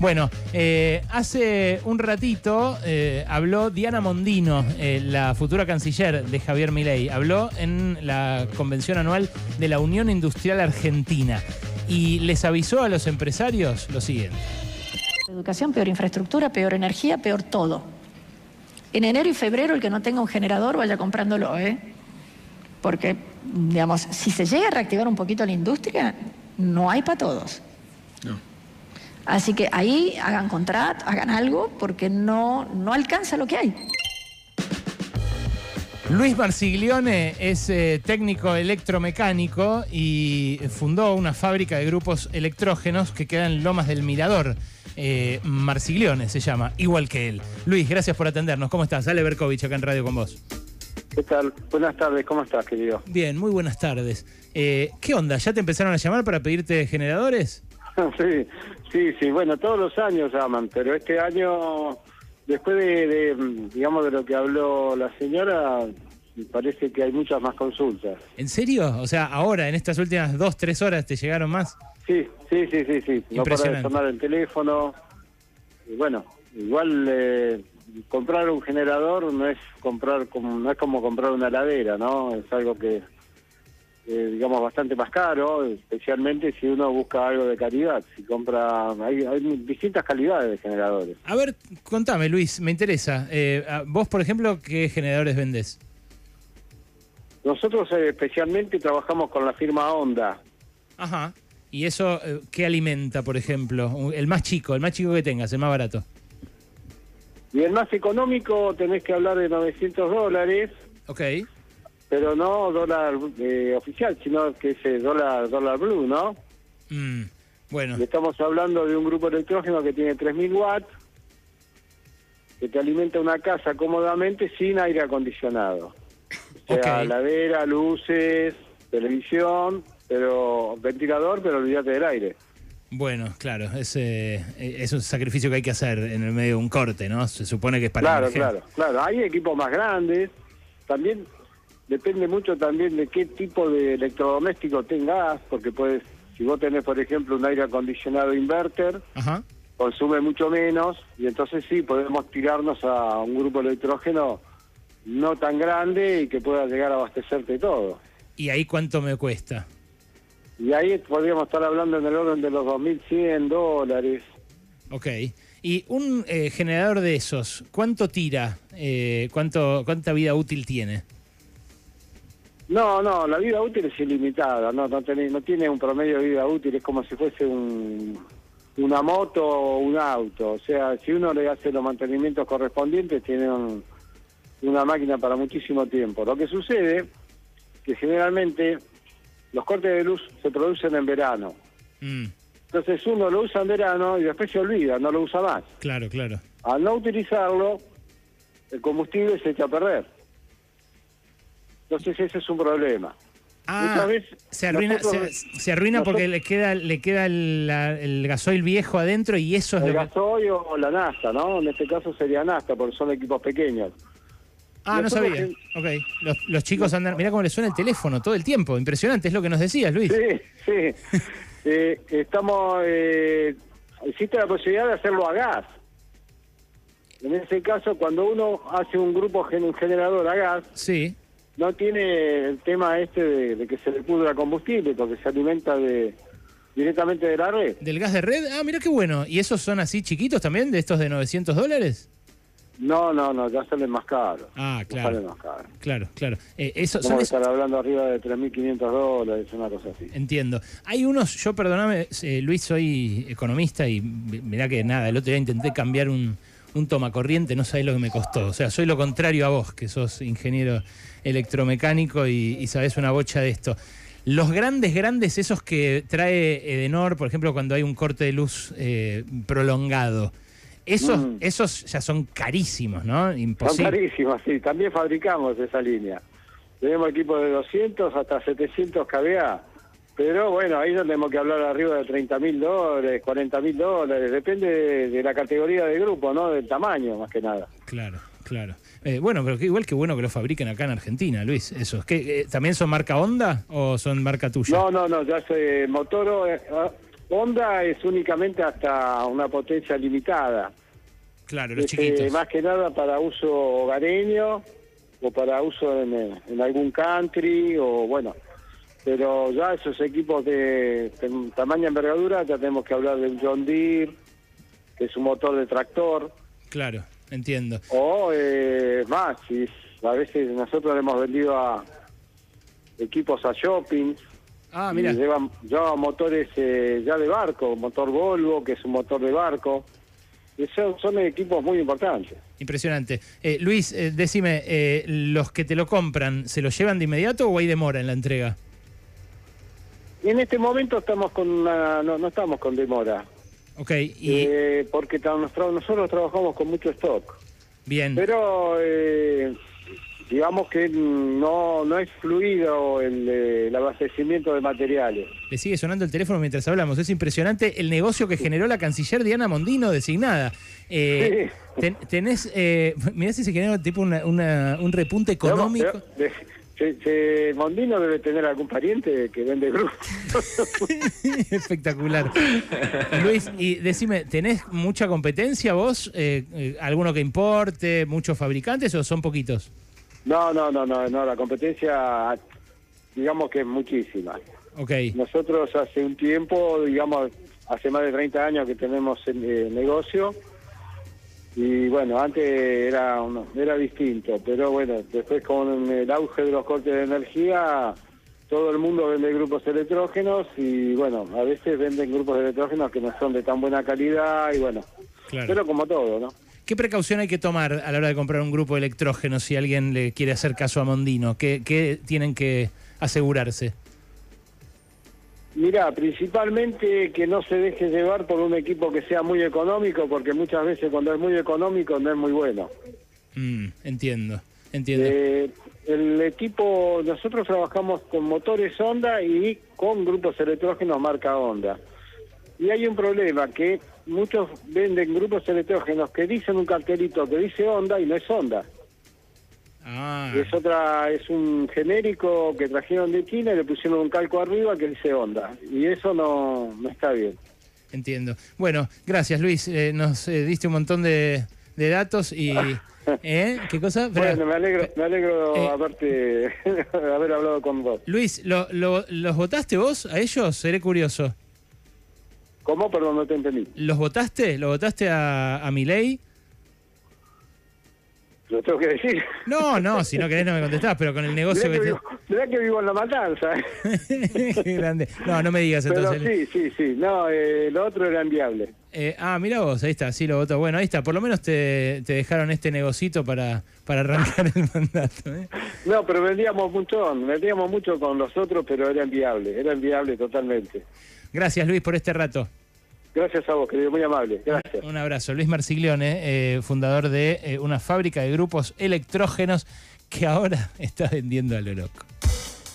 Bueno, eh, hace un ratito eh, habló Diana Mondino, eh, la futura canciller de Javier Milei. Habló en la convención anual de la Unión Industrial Argentina y les avisó a los empresarios lo siguiente. Educación, peor infraestructura, peor energía, peor todo. En enero y febrero el que no tenga un generador vaya comprándolo, ¿eh? Porque, digamos, si se llega a reactivar un poquito la industria, no hay para todos. Así que ahí hagan contrato, hagan algo, porque no, no alcanza lo que hay. Luis Marsiglione es eh, técnico electromecánico y fundó una fábrica de grupos electrógenos que queda en Lomas del Mirador. Eh, Marsiglione se llama, igual que él. Luis, gracias por atendernos. ¿Cómo estás? Ale Berkovich acá en Radio con vos. ¿Qué tal? Buenas tardes, ¿cómo estás, querido? Bien, muy buenas tardes. Eh, ¿Qué onda? ¿Ya te empezaron a llamar para pedirte generadores? sí, sí, sí. Bueno, todos los años llaman, pero este año, después de, de, digamos, de lo que habló la señora, parece que hay muchas más consultas. ¿En serio? O sea, ahora, en estas últimas dos, tres horas, ¿te llegaron más? Sí, sí, sí, sí, sí. No para de sonar el teléfono. Y bueno, igual eh, comprar un generador no es comprar como, no es como comprar una heladera, ¿no? Es algo que eh, digamos, bastante más caro, especialmente si uno busca algo de calidad. Si compra, hay, distintas calidades de generadores. A ver, contame, Luis, me interesa. Eh, vos, por ejemplo, ¿qué generadores vendés? Nosotros eh, especialmente trabajamos con la firma Honda. Ajá. ¿Y eso qué alimenta, por ejemplo? El más chico, el más chico que tengas, el más barato. Y el más económico tenés que hablar de 900 dólares. Ok pero no dólar eh, oficial, sino que es dólar dólar blue, ¿no? Mm, bueno. estamos hablando de un grupo electrógeno que tiene 3.000 watts, que te alimenta una casa cómodamente sin aire acondicionado. O sea, ladera, luces, televisión, pero ventilador, pero olvídate del aire. Bueno, claro, es, eh, es un sacrificio que hay que hacer en el medio de un corte, ¿no? Se supone que es para Claro, claro, claro. Hay equipos más grandes. También depende mucho también de qué tipo de electrodoméstico tengas, porque puedes, si vos tenés, por ejemplo, un aire acondicionado inverter, consume mucho menos, y entonces sí, podemos tirarnos a un grupo de electrógeno no tan grande y que pueda llegar a abastecerte todo. ¿Y ahí cuánto me cuesta? Y ahí podríamos estar hablando en el orden de los 2.100 dólares. Ok. ¿Y un eh, generador de esos, cuánto tira? Eh, ¿cuánto, ¿Cuánta vida útil tiene? No, no, la vida útil es ilimitada, no, no, no tiene un promedio de vida útil, es como si fuese un, una moto o un auto. O sea, si uno le hace los mantenimientos correspondientes, tiene una máquina para muchísimo tiempo. Lo que sucede que generalmente los cortes de luz se producen en verano. Mm. Entonces uno lo usa en verano y después se olvida, no lo usa más. Claro, claro. Al no utilizarlo, el combustible se echa a perder. Entonces ese es un problema. Ah, se arruina, se, arruina porque le queda le queda el, gasoil viejo adentro y eso es el gasoil o la nasta, ¿no? En este caso sería nasta porque son equipos pequeños. Ah, no sabía. Ok. Los, chicos andan. Mirá cómo le suena el teléfono todo el tiempo. Impresionante, es lo que nos decías, Luis. Sí, sí. eh, estamos. Eh, existe la posibilidad de hacerlo a gas. En ese caso, cuando uno hace un grupo, un generador a gas. Sí no tiene el tema este de, que se le pudra combustible porque se alimenta de directamente de la red. ¿Del gas de red? Ah, mira qué bueno. ¿Y esos son así chiquitos también, de estos de 900 dólares? No, no, no, ya salen más caros. Ah, claro. Salen más caros. Claro, claro. Eh, eso, Vamos a estar hablando arriba de 3.500 dólares, una cosa así. Entiendo. Hay unos, yo perdóname, eh, Luis, soy economista y mirá que nada, el otro día intenté cambiar un, un tomacorriente, no sabés lo que me costó. O sea, soy lo contrario a vos, que sos ingeniero electromecánico y, sabés una bocha de esto. Los grandes, grandes, esos que trae Edenor, por ejemplo, cuando hay un corte de luz eh, prolongado, esos, mm. esos ya son carísimos, ¿no? Imposible. Son carísimos, sí. También fabricamos esa línea. Tenemos equipos de 200 hasta 700 kVA. Pero bueno, ahí tenemos que hablar arriba de 30 mil dólares, 40 mil dólares. Depende de la categoría de grupo, ¿no? Del tamaño, más que nada. Claro. Claro. Eh, bueno, pero igual que bueno que lo fabriquen acá en Argentina, Luis. Eso. ¿Qué, eh, ¿También son marca Honda o son marca tuya? No, no, no. Ya sé, Motoro. Eh, Honda es únicamente hasta una potencia limitada. Claro, los Este, chiquitos. más que nada para uso hogareño o para uso en, eh, en algún country o bueno. Pero ya esos equipos de, de tamaña envergadura ya tenemos que hablar del John Deere, que es un motor de tractor. Claro, entiendo. O eh, más, si a veces nosotros le hemos vendido a equipos a shopping. Ah, y mira. Llevan, llevan motores eh, ya de barco, motor Volvo, que es un motor de barco. Y son, son equipos muy importantes. Impresionante. Eh, Luis, eh, decime, eh, ¿los que te lo compran, se lo llevan de inmediato o hay demora en la entrega? Y en este momento estamos con una- no, no estamos con demora, Ok, y eh, porque nosotros, trabajamos con mucho stock. bien. Pero eh, digamos que no, no es fluido el, eh, el abastecimiento de materiales. Le sigue sonando el teléfono mientras hablamos. Es impresionante el negocio que generó la canciller Diana Mondino designada. Eh, ten- tenés, eh, mirá si se genera tipo una- una- un repunte económico. Pero, de- se- se- Mondino debe tener algún pariente que vende grupos. Espectacular. Luis, y decime, ¿tenés mucha competencia vos? Eh, eh, ¿Alguno que importe? ¿Muchos fabricantes o son poquitos? no, no, no, no, no, la competencia digamos que es muchísima. Ok, Nosotros hace un tiempo, digamos, hace más de 30 años que tenemos el eh, negocio y bueno, antes era era distinto, pero bueno, después con el auge de los cortes de energía, todo el mundo vende grupos electrógenos y bueno, a veces venden grupos electrógenos que no son de tan buena calidad y bueno, claro. pero como todo, ¿no? ¿Qué precaución hay que tomar a la hora de comprar un grupo de electrógeno si alguien le quiere hacer caso a Mondino? ¿Qué, qué tienen que asegurarse? Mira, principalmente que no se deje llevar por un equipo que sea muy económico, porque muchas veces cuando es muy económico no es muy bueno. Mm, entiendo, entiendo. Eh, el equipo, nosotros trabajamos con motores Honda y con grupos electrógenos marca Honda. Y hay un problema que muchos venden grupos electrógenos que dicen un cartelito que dice Honda y no es Honda. Ah, Es otra, es un genérico que trajeron de China y le pusieron un calco arriba que dice Honda. Y eso no, no está bien. entiendo. Bueno, gracias Luis. Eh, nos eh, diste un montón de, de datos y... ¿Eh? ¿Qué cosa? Bueno, me alegro, me alegro Eh, haberte, haber hablado con vos. Luis, ¿lo, lo- los votaste vos a ellos? Seré curioso. ¿Cómo? Perdón, no te entendí. ¿Los votaste? ¿Lo votaste a, a Milei? ¿Lo tengo que decir? No, no, si no querés no me contestás, pero con el negocio Mirá que que, te... vivo, mirá que vivo en la matanza. Qué grande. No, no me digas Pero entonces. sí, sí, sí. No, eh, lo otro era enviable. Eh, ah, mira vos, ahí está, sí lo votó. Bueno, ahí está, por lo menos te, te dejaron este negocito para, para arrancar el mandato. ¿eh? No, pero vendíamos mucho, vendíamos mucho con los otros, pero era enviable, era enviable totalmente. Gracias Luis por este rato. Gracias a vos, querido, muy amable. Gracias. Un abrazo. Luis Marsiglione, eh, fundador de eh, una fábrica de grupos electrógenos que ahora está vendiendo a lo loco.